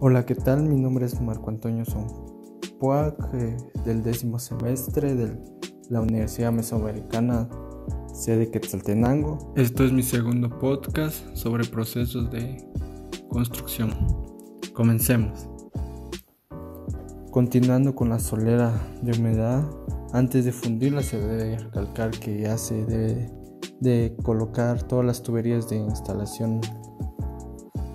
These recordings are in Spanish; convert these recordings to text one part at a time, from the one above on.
Hola, ¿qué tal? Mi nombre es Marco Antonio Son eh, del décimo semestre de la Universidad Mesoamericana, sede Quetzaltenango. Esto es mi segundo podcast sobre procesos de construcción. Comencemos. Continuando con la solera de humedad, antes de fundirla se debe recalcar que ya se debe de colocar todas las tuberías de instalación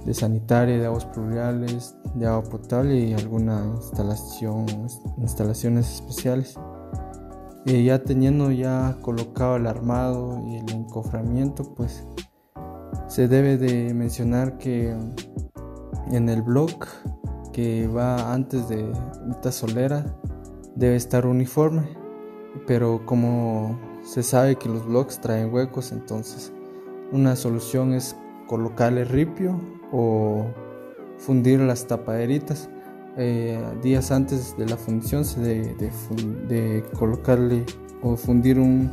de sanitaria, de aguas pluviales, de agua potable y alguna instalación, instalaciones especiales. Eh, ya teniendo ya colocado el armado y el encoframiento, pues se debe de mencionar que en el block que va antes de esta solera debe estar uniforme, pero como se sabe que los blocks traen huecos, entonces una solución es colocarle ripio o fundir las tapaderitas. Eh, días antes de la fundición se debe de, colocarle o fundir un,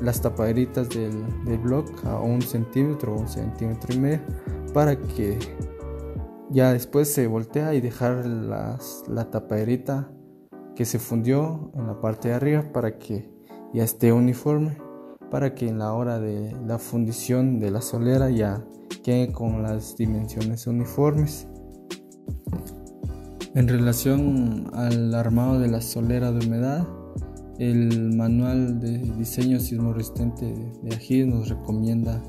las tapaderitas del, del block a un centímetro o un centímetro y medio para que ya después se voltea y dejar las, la tapaderita que se fundió en la parte de arriba para que ya esté uniforme para que en la hora de la fundición de la solera ya quede con las dimensiones uniformes. En relación al armado de la solera de humedad, el manual de diseño sismo resistente de AGIS nos recomienda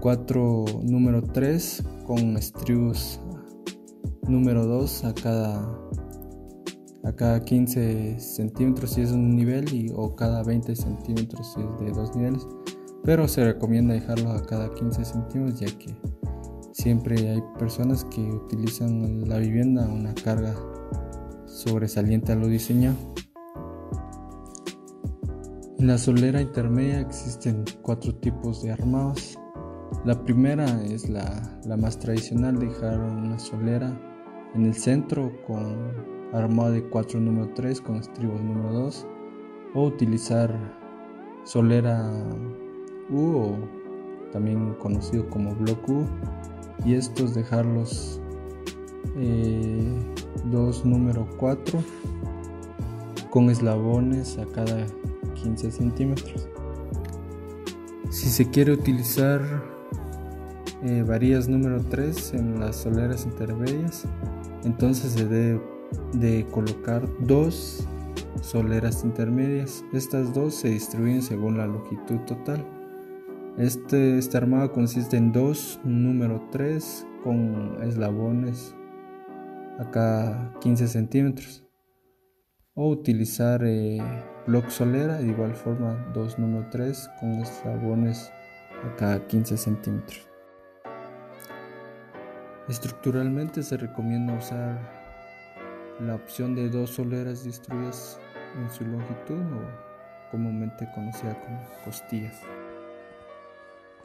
4 número 3 con estribos número 2 a cada a cada 15 centímetros si es un nivel y, o cada 20 centímetros si es de dos niveles. Pero se recomienda dejarlo a cada 15 centímetros ya que siempre hay personas que utilizan la vivienda una carga sobresaliente a lo diseñado. En la solera intermedia existen cuatro tipos de armados. La primera es la, la más tradicional dejar una solera en el centro con armado de 4 número 3 con estribos número 2 o utilizar solera U o también conocido como block U y estos dejarlos eh, 2 número 4 con eslabones a cada 15 centímetros. Si se quiere utilizar eh, número 3 en las soleras intermedias entonces se debe de colocar dos soleras intermedias. Estas dos se distribuyen según la longitud total. Este, este armado consiste en dos número 3 con eslabones a cada 15 centímetros. O utilizar eh, block solera de igual forma dos número 3 con eslabones a cada 15 centímetros. Estructuralmente se recomienda usar la opción de dos soleras destruidas en su longitud o comúnmente conocida como costillas.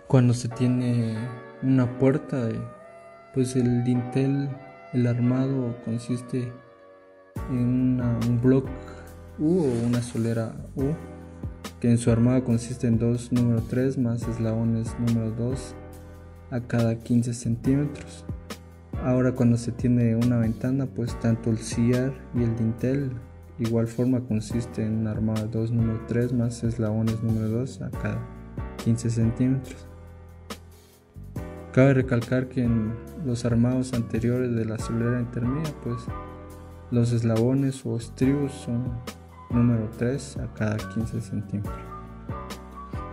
Cuando se tiene una puerta, pues el dintel, el armado consiste en un block U o una solera U, que en su armado consiste en dos número 3 más eslabones número 2 a cada 15 centímetros. Ahora cuando se tiene una ventana, pues tanto el sillar y el dintel igual forma consiste en un armado 2 número 3 más eslabones número 2 a cada 15 centímetros. Cabe recalcar que en los armados anteriores de la solera intermedia, pues los eslabones o estribos son número 3 a cada 15 centímetros.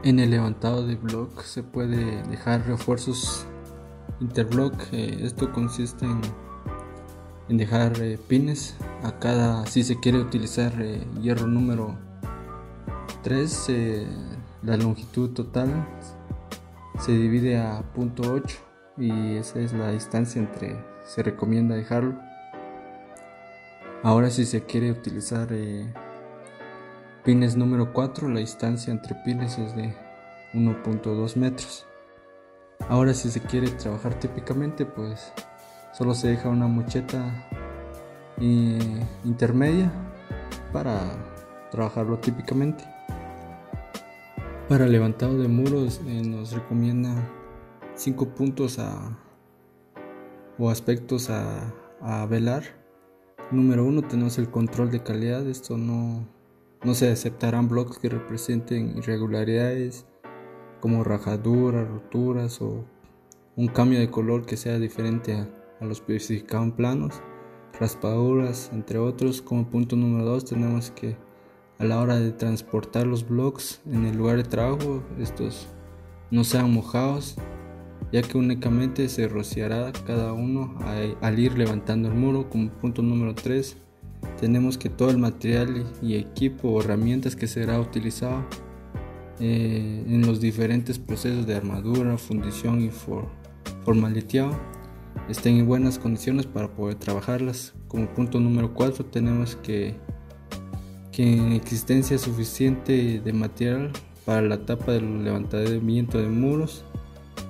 En el levantado de block se puede dejar refuerzos Interblock, eh, esto consiste en, dejar eh, pines a cada, si se quiere utilizar eh, hierro número 3, la longitud total se divide a .8 y esa es la distancia entre, se recomienda dejarlo. Ahora si se quiere utilizar pines número 4, la distancia entre pines es de 1.2 metros. Ahora si se quiere trabajar típicamente pues solo se deja una mocheta intermedia para trabajarlo típicamente. Para levantado de muros eh, nos recomienda 5 puntos a o aspectos a, velar. Número uno, tenemos el control de calidad. Esto no, no se aceptarán bloques que representen irregularidades como rajaduras, roturas o un cambio de color que sea diferente a, a lo especificado en planos, raspaduras, entre otros. Como punto número dos, tenemos que a la hora de transportar los blocks en el lugar de trabajo, estos no sean mojados, ya que únicamente se rociará cada uno al ir levantando el muro. Como punto número 3, tenemos que todo el material y equipo o herramientas que será utilizado eh, en los diferentes procesos de armadura, fundición y for formaliteado estén en buenas condiciones para poder trabajarlas. Como punto número 4 tenemos que que en existencia suficiente de material para la tapa del levantamiento de muros,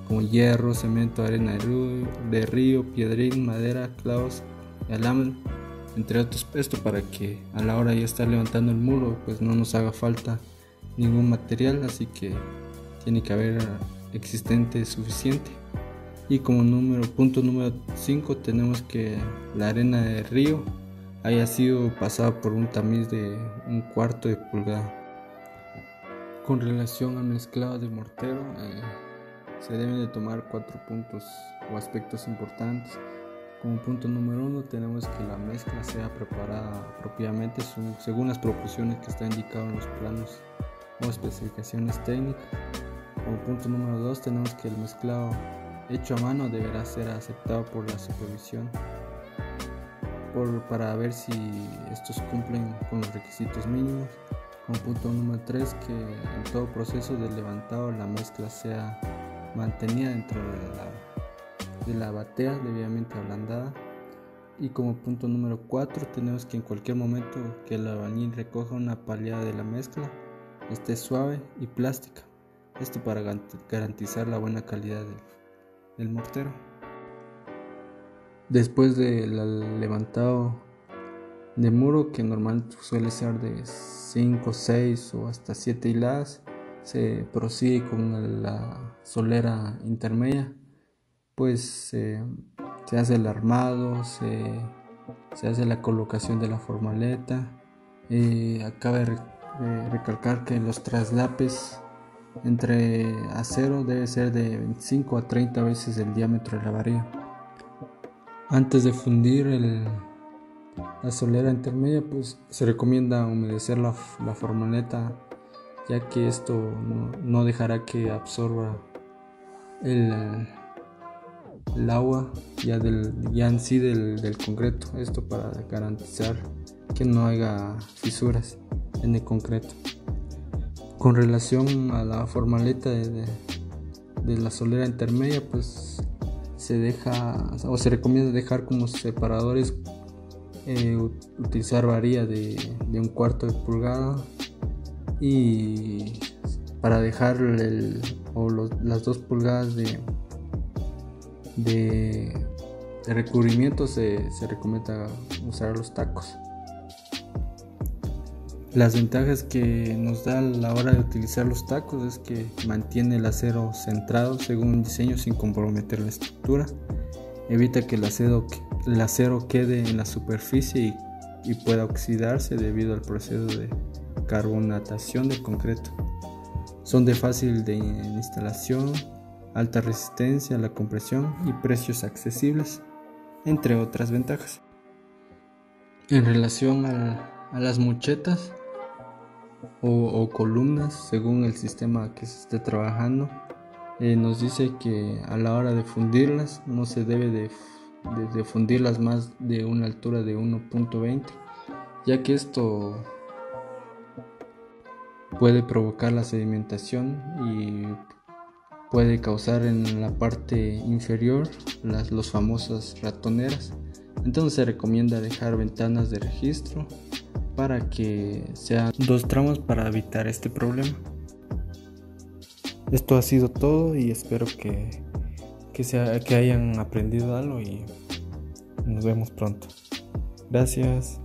como hierro, cemento, arena de río, piedrín, madera, clavos alambre, entre otros. Esto para que a la hora de estar levantando el muro, pues no nos haga falta ningún material, así que tiene que haber existente suficiente. Y como número, punto número 5 tenemos que la arena de río haya sido pasada por un tamiz de un cuarto de pulgada. Con relación al mezclado de mortero, eh, se deben de tomar cuatro puntos o aspectos importantes. Como punto número uno tenemos que la mezcla sea preparada propiamente según las proporciones que está indicado en los planos o especificaciones técnicas. Como punto número dos tenemos que el mezclado hecho a mano deberá ser aceptado por la supervisión para ver si estos cumplen con los requisitos mínimos. Con punto número 3 que en todo proceso de levantado la mezcla sea mantenida dentro de la, de la batea debidamente ablandada. Y como punto número 4 tenemos que en cualquier momento que el albañil recoja una paliada de la mezcla esté suave y plástica. Esto para garantizar la buena calidad del mortero. Después del levantado de muro, que normalmente suele ser de 5, 6 o hasta 7 hiladas, se prosigue con la solera intermedia, pues se hace el armado, se, hace la colocación de la formaleta. Eh, acaba de recalcar que los traslapes entre acero debe ser de 25 a 30 veces el diámetro de la varilla. Antes de fundir la solera intermedia, pues se recomienda humedecer la, la formaleta, ya que esto no, dejará que absorba el, el agua ya, del, ya en sí del, concreto. Esto para garantizar que no haya fisuras en el concreto. Con relación a la formaleta de, la solera intermedia, pues se deja o se recomienda dejar como separadores eh, utilizar varía de, un cuarto de pulgada y para dejar o las dos pulgadas de, recubrimiento se recomienda usar los tacos las ventajas que nos da a la hora de utilizar los tacos es que mantiene el acero centrado según un diseño sin comprometer la estructura, evita que el acero, el acero quede en la superficie y, pueda oxidarse debido al proceso de carbonatación del concreto. Son de fácil de instalación, alta resistencia a la compresión y precios accesibles, entre otras ventajas. En relación a las muchetas, o, columnas según el sistema que se esté trabajando. Eh, nos dice que a la hora de fundirlas no se debe de, fundirlas más de una altura de 1.20 ya que esto puede provocar la sedimentación y puede causar en la parte inferior las los famosas ratoneras entonces se recomienda dejar ventanas de registro para que sean dos tramos para evitar este problema. Esto ha sido todo y espero que, que, que hayan aprendido algo y nos vemos pronto. Gracias.